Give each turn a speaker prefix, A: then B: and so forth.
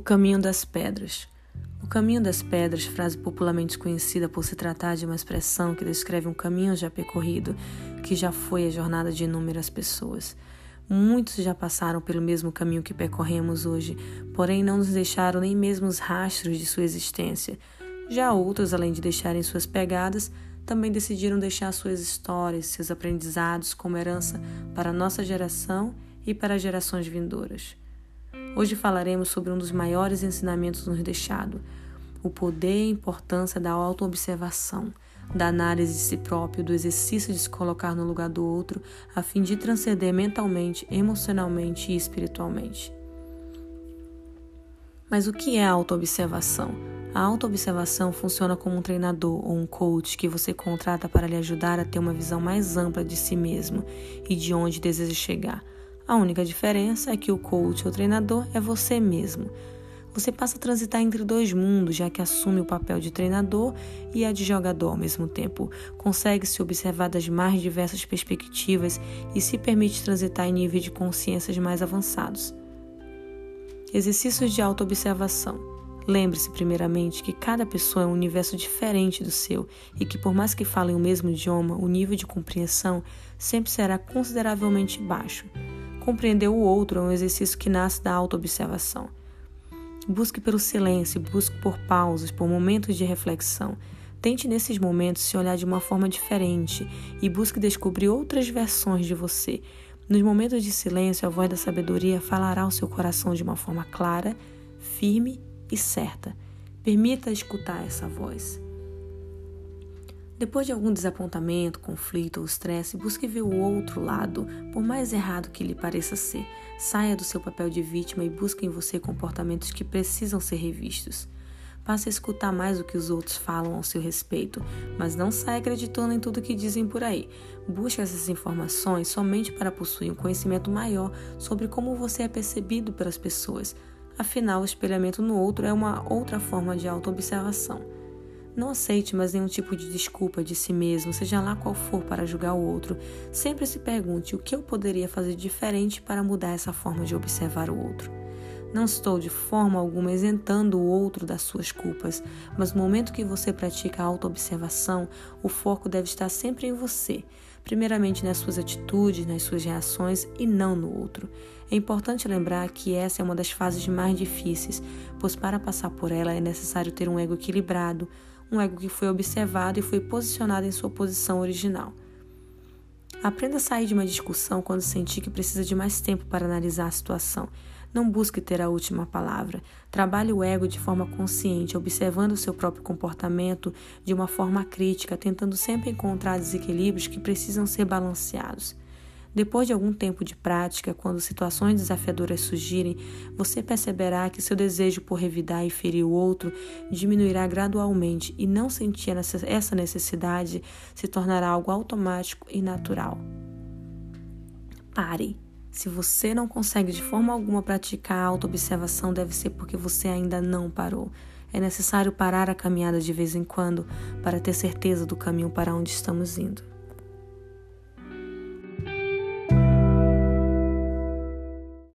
A: Caminho das Pedras. O Caminho das Pedras, frase popularmente conhecida por se tratar de uma expressão que descreve um caminho já percorrido, que já foi a jornada de inúmeras pessoas. Muitos já passaram pelo mesmo caminho que percorremos hoje, porém não nos deixaram nem mesmo os rastros de sua existência. Já outros, além de deixarem suas pegadas, também decidiram deixar suas histórias, seus aprendizados como herança para a nossa geração e para gerações vindouras. Hoje falaremos sobre um dos maiores ensinamentos nos deixado, o poder e importância da autoobservação, da análise de si próprio, do exercício de se colocar no lugar do outro, a fim de transcender mentalmente, emocionalmente e espiritualmente. Mas o que é autoobservação? A autoobservação funciona como um treinador ou um coach que você contrata para lhe ajudar a ter uma visão mais ampla de si mesmo e de onde deseja chegar. A única diferença é que o coach ou treinador é você mesmo. Você passa a transitar entre dois mundos, já que assume o papel de treinador e a de jogador ao mesmo tempo. Consegue se observar das mais diversas perspectivas e se permite transitar em níveis de consciências mais avançados. Exercícios de autoobservação. Lembre-se, primeiramente, que cada pessoa é um universo diferente do seu e que, por mais que falem o mesmo idioma, o nível de compreensão sempre será consideravelmente baixo. Compreender o outro é um exercício que nasce da autoobservação. Busque pelo silêncio, busque por pausas, por momentos de reflexão. Tente nesses momentos se olhar de uma forma diferente e busque descobrir outras versões de você. Nos momentos de silêncio, a voz da sabedoria falará ao seu coração de uma forma clara, firme e certa. Permita escutar essa voz. Depois de algum desapontamento, conflito ou estresse, busque ver o outro lado, por mais errado que lhe pareça ser. Saia do seu papel de vítima e busque em você comportamentos que precisam ser revistos. Passe a escutar mais o que os outros falam ao seu respeito, mas não saia acreditando em tudo que dizem por aí. Busque essas informações somente para possuir um conhecimento maior sobre como você é percebido pelas pessoas. Afinal, o espelhamento no outro é uma outra forma de autoobservação. Não aceite mais nenhum tipo de desculpa de si mesmo, seja lá qual for, para julgar o outro. Sempre se pergunte o que eu poderia fazer diferente para mudar essa forma de observar o outro. Não estou de forma alguma isentando o outro das suas culpas, mas no momento que você pratica a autoobservação, o foco deve estar sempre em você, primeiramente nas suas atitudes, nas suas reações e não no outro. É importante lembrar que essa é uma das fases mais difíceis, pois para passar por ela é necessário ter um ego equilibrado, um ego que foi observado e foi posicionado em sua posição original. Aprenda a sair de uma discussão quando sentir que precisa de mais tempo para analisar a situação. Não busque ter a última palavra. Trabalhe o ego de forma consciente, observando o seu próprio comportamento de uma forma crítica, tentando sempre encontrar desequilíbrios que precisam ser balanceados. Depois de algum tempo de prática, quando situações desafiadoras surgirem, você perceberá que seu desejo por revidar e ferir o outro diminuirá gradualmente e não sentir essa necessidade se tornará algo automático e natural. Pare. Se você não consegue de forma alguma praticar a autoobservação, deve ser porque você ainda não parou. É necessário parar a caminhada de vez em quando para ter certeza do caminho para onde estamos indo.